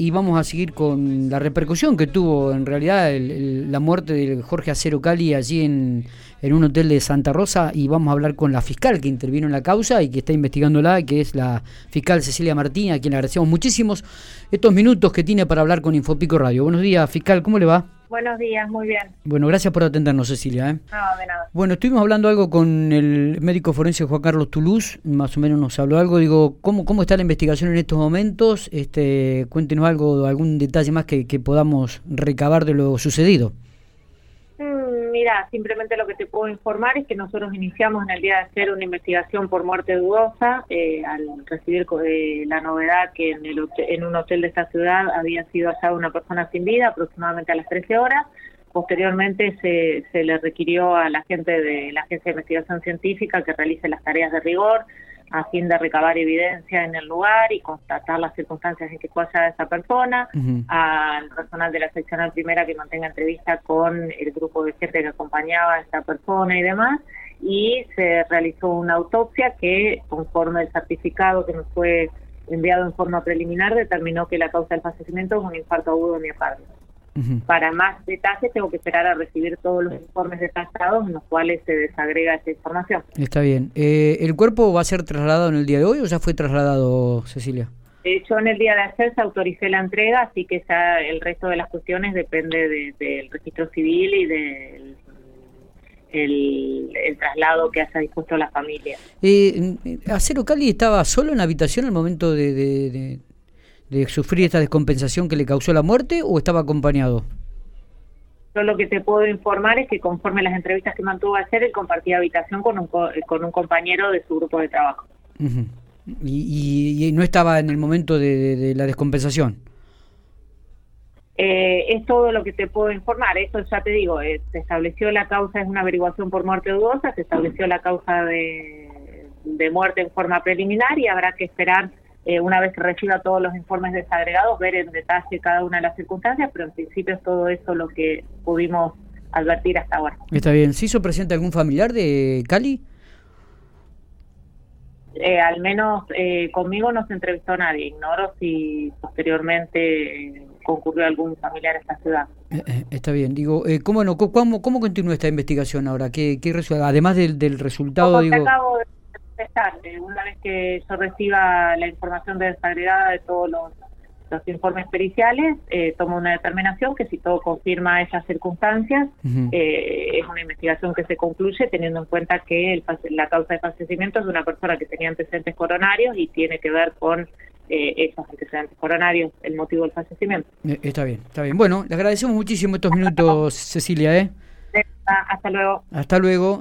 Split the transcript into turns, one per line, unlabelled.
y vamos a seguir con la repercusión que tuvo en realidad la muerte de Jorge Acero Cali allí en, en, un hotel de Santa Rosa y vamos a hablar con la fiscal que intervino en la causa y que está investigándola, que es la fiscal Cecilia Martín, a quien le agradecemos muchísimos estos minutos que tiene para hablar con Infopico Radio. Buenos días, fiscal, ¿cómo le va?
Buenos días, muy bien.
Bueno, gracias por atendernos, Cecilia. ¿eh?
No, de nada.
Bueno, estuvimos hablando algo con el médico forense Juan Carlos Toulouse, más o menos nos habló algo. Digo, ¿cómo, cómo está la investigación en estos momentos? Este, cuéntenos algo, algún detalle más que, que podamos recabar de lo sucedido.
Mira, simplemente lo que te puedo informar es que nosotros iniciamos en el día de ayer una investigación por muerte dudosa eh, al recibir eh, la novedad que en, el en un hotel de esta ciudad había sido hallada una persona sin vida aproximadamente a las 13 horas. Posteriormente se, se le requirió a la gente de la Agencia de Investigación Científica que realice las tareas de rigor a fin de recabar evidencia en el lugar y constatar las circunstancias en que fue hallada esa persona, al personal de la seccional primera que mantenga entrevista con el grupo de gente que acompañaba a esta persona y demás, y se realizó una autopsia que, conforme el certificado que nos fue enviado en forma preliminar, determinó que la causa del fallecimiento es un infarto agudo de miocardio. Para más detalles tengo que esperar a recibir todos los informes detallados en los cuales se desagrega esa información.
Está bien. Eh, ¿El cuerpo va a ser trasladado en el día de hoy o ya fue trasladado, Cecilia?
De hecho, en el día de ayer se autorizó la entrega, así que ya el resto de las cuestiones depende del registro civil y del el, traslado que haya dispuesto la familia.
Eh, ¿Acero Cali estaba solo en la habitación al momento de, de sufrir esta descompensación que le causó la muerte o estaba acompañado?
Yo lo que te puedo informar es que conforme las entrevistas que mantuvo ayer, él compartía habitación con un, con un compañero de su grupo de trabajo.
¿Y, no estaba en el momento de, la descompensación?
Eh, es todo lo que te puedo informar. Eso ya te digo, eh, se estableció la causa, es una averiguación por muerte dudosa, se estableció la causa de, de muerte en forma preliminar y habrá que esperar eh, una vez que reciba todos los informes desagregados, ver en detalle cada una de las circunstancias, pero en principio es todo eso lo que pudimos advertir hasta ahora.
Está bien. ¿Se hizo presente algún familiar de Cali?
Eh, al menos eh, conmigo no se entrevistó nadie. Ignoro si posteriormente concurrió algún familiar a esta ciudad.
está bien. Digo, ¿cómo, no, cómo, ¿cómo continúa esta investigación ahora? ¿Qué, qué Además del, del resultado, digo...
Una vez que yo reciba la información desagregada de todos los, informes periciales, eh, tomo una determinación que si todo confirma esas circunstancias, eh, es una investigación que se concluye teniendo en cuenta que la causa de fallecimiento es de una persona que tenía antecedentes coronarios y tiene que ver con eh, esos antecedentes coronarios, el motivo del fallecimiento.
Eh, está bien, está bien. Bueno, le agradecemos muchísimo estos minutos, Cecilia. ¿eh?
Hasta luego.
Hasta luego.